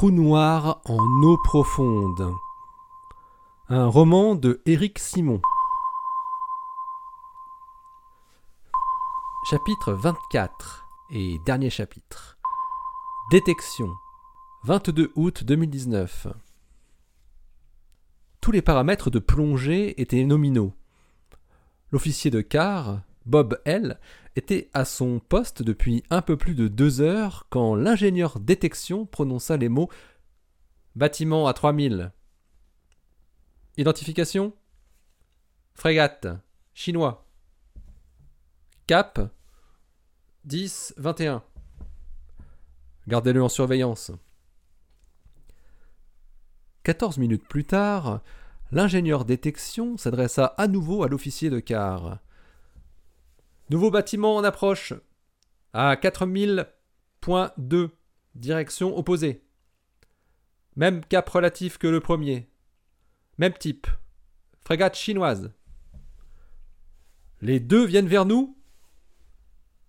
trou noir en eau profonde. Un roman de Éric Simon. Chapitre 24 et dernier chapitre. Détection. 22 août 2019. Tous les paramètres de plongée étaient nominaux. L'officier de quart, Bob L., était à son poste depuis un peu plus de deux heures quand l'ingénieur détection prononça les mots Bâtiment à 3000. Identification? Frégate. Chinois. Cap 10 21. Gardez-le en surveillance. 14 minutes plus tard, l'ingénieur détection s'adressa à nouveau à l'officier de quart. Nouveau bâtiment en approche. À 4000.2. Direction opposée. Même cap relatif que le premier. Même type. Frégate chinoise. Les deux viennent vers nous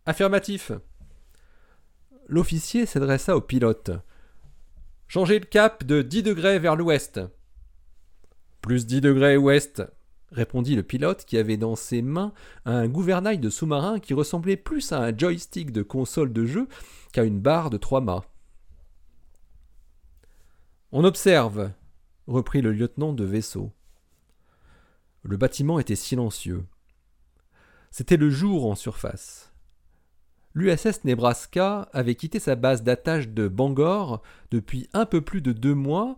Affirmatif. L'officier s'adressa au pilote. Changez le cap de 10 degrés vers l'ouest. Plus 10 degrés ouest, répondit le pilote qui avait dans ses mains un gouvernail de sous-marin qui ressemblait plus à un joystick de console de jeu qu'à une barre de trois mâts. On observe, reprit le lieutenant de vaisseau. Le bâtiment était silencieux. C'était le jour en surface. L'USS Nebraska avait quitté sa base d'attache de Bangor depuis un peu plus de deux mois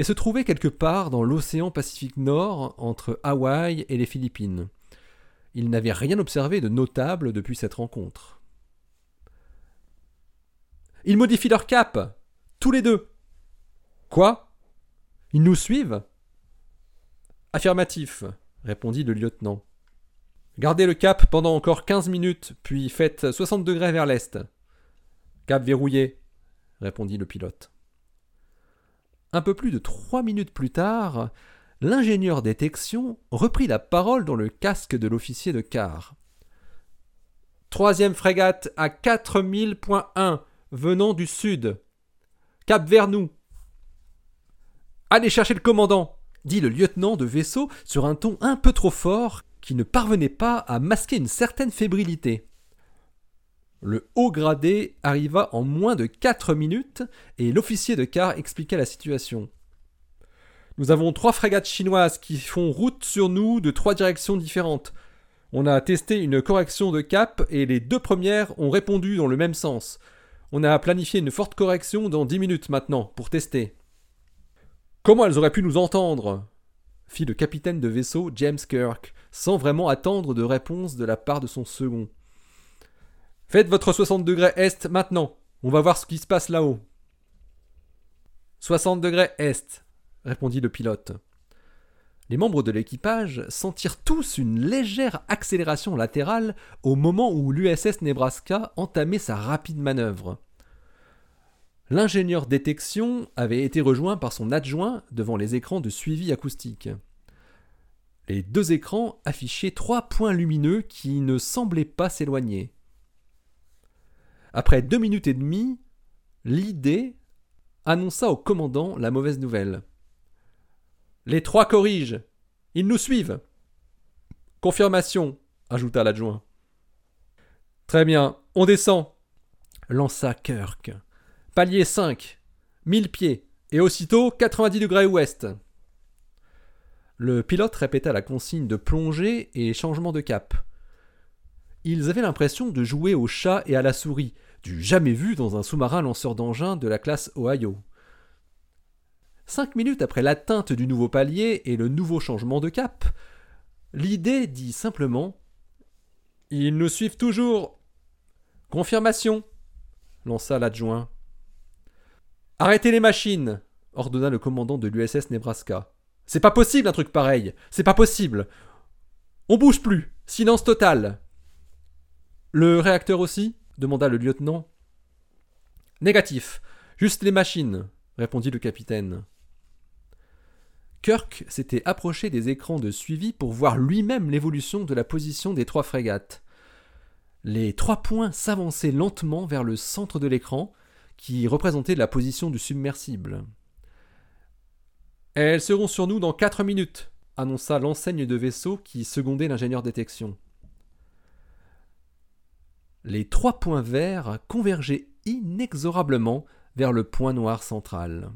et se trouvait quelque part dans l'océan Pacifique Nord entre Hawaï et les Philippines. Il n'avait rien observé de notable depuis cette rencontre. Ils modifient leur cap Tous les deux Quoi? Ils nous suivent? Affirmatif, répondit le lieutenant. Gardez le cap pendant encore quinze minutes, puis faites soixante degrés vers l'est. Cap verrouillé, répondit le pilote. Un peu plus de trois minutes plus tard, l'ingénieur détection reprit la parole dans le casque de l'officier de quart. Troisième frégate à 4000.1, venant du sud. Cap vers nous. Allez chercher le commandant, dit le lieutenant de vaisseau sur un ton un peu trop fort qui ne parvenait pas à masquer une certaine fébrilité. Le haut gradé arriva en moins de quatre minutes et l'officier de quart expliqua la situation. Nous avons trois frégates chinoises qui font route sur nous de trois directions différentes. On a testé une correction de cap et les deux premières ont répondu dans le même sens. On a planifié une forte correction dans dix minutes maintenant pour tester. Comment elles auraient pu nous entendre? fit le capitaine de vaisseau James Kirk, sans vraiment attendre de réponse de la part de son second. Faites votre 60 degrés est maintenant. On va voir ce qui se passe là-haut. 60 degrés est, répondit le pilote. Les membres de l'équipage sentirent tous une légère accélération latérale au moment où l'USS Nebraska entamait sa rapide manœuvre. L'ingénieur détection avait été rejoint par son adjoint devant les écrans de suivi acoustique. Les deux écrans affichaient trois points lumineux qui ne semblaient pas s'éloigner. Après deux minutes et demie, l'idée annonça au commandant la mauvaise nouvelle. Les trois corrigent. Ils nous suivent. Confirmation, ajouta l'adjoint. Très bien, on descend, lança Kirk. Palier 5, 1000 pieds, et aussitôt 90 degrés ouest. Le pilote répéta la consigne de plongée et changement de cap. Ils avaient l'impression de jouer au chat et à la souris, du jamais vu dans un sous-marin lanceur d'engins de la classe Ohio. Cinq minutes après l'atteinte du nouveau palier et le nouveau changement de cap, l'idée dit simplement Ils nous suivent toujours. Confirmation, lança l'adjoint. Arrêtez les machines, ordonna le commandant de l'USS Nebraska. C'est pas possible un truc pareil, c'est pas possible. On bouge plus, silence total. Le réacteur aussi demanda le lieutenant. Négatif. Juste les machines, répondit le capitaine. Kirk s'était approché des écrans de suivi pour voir lui-même l'évolution de la position des trois frégates. Les trois points s'avançaient lentement vers le centre de l'écran, qui représentait la position du submersible. Elles seront sur nous dans quatre minutes, annonça l'enseigne de vaisseau qui secondait l'ingénieur détection. Les trois points verts convergeaient inexorablement vers le point noir central.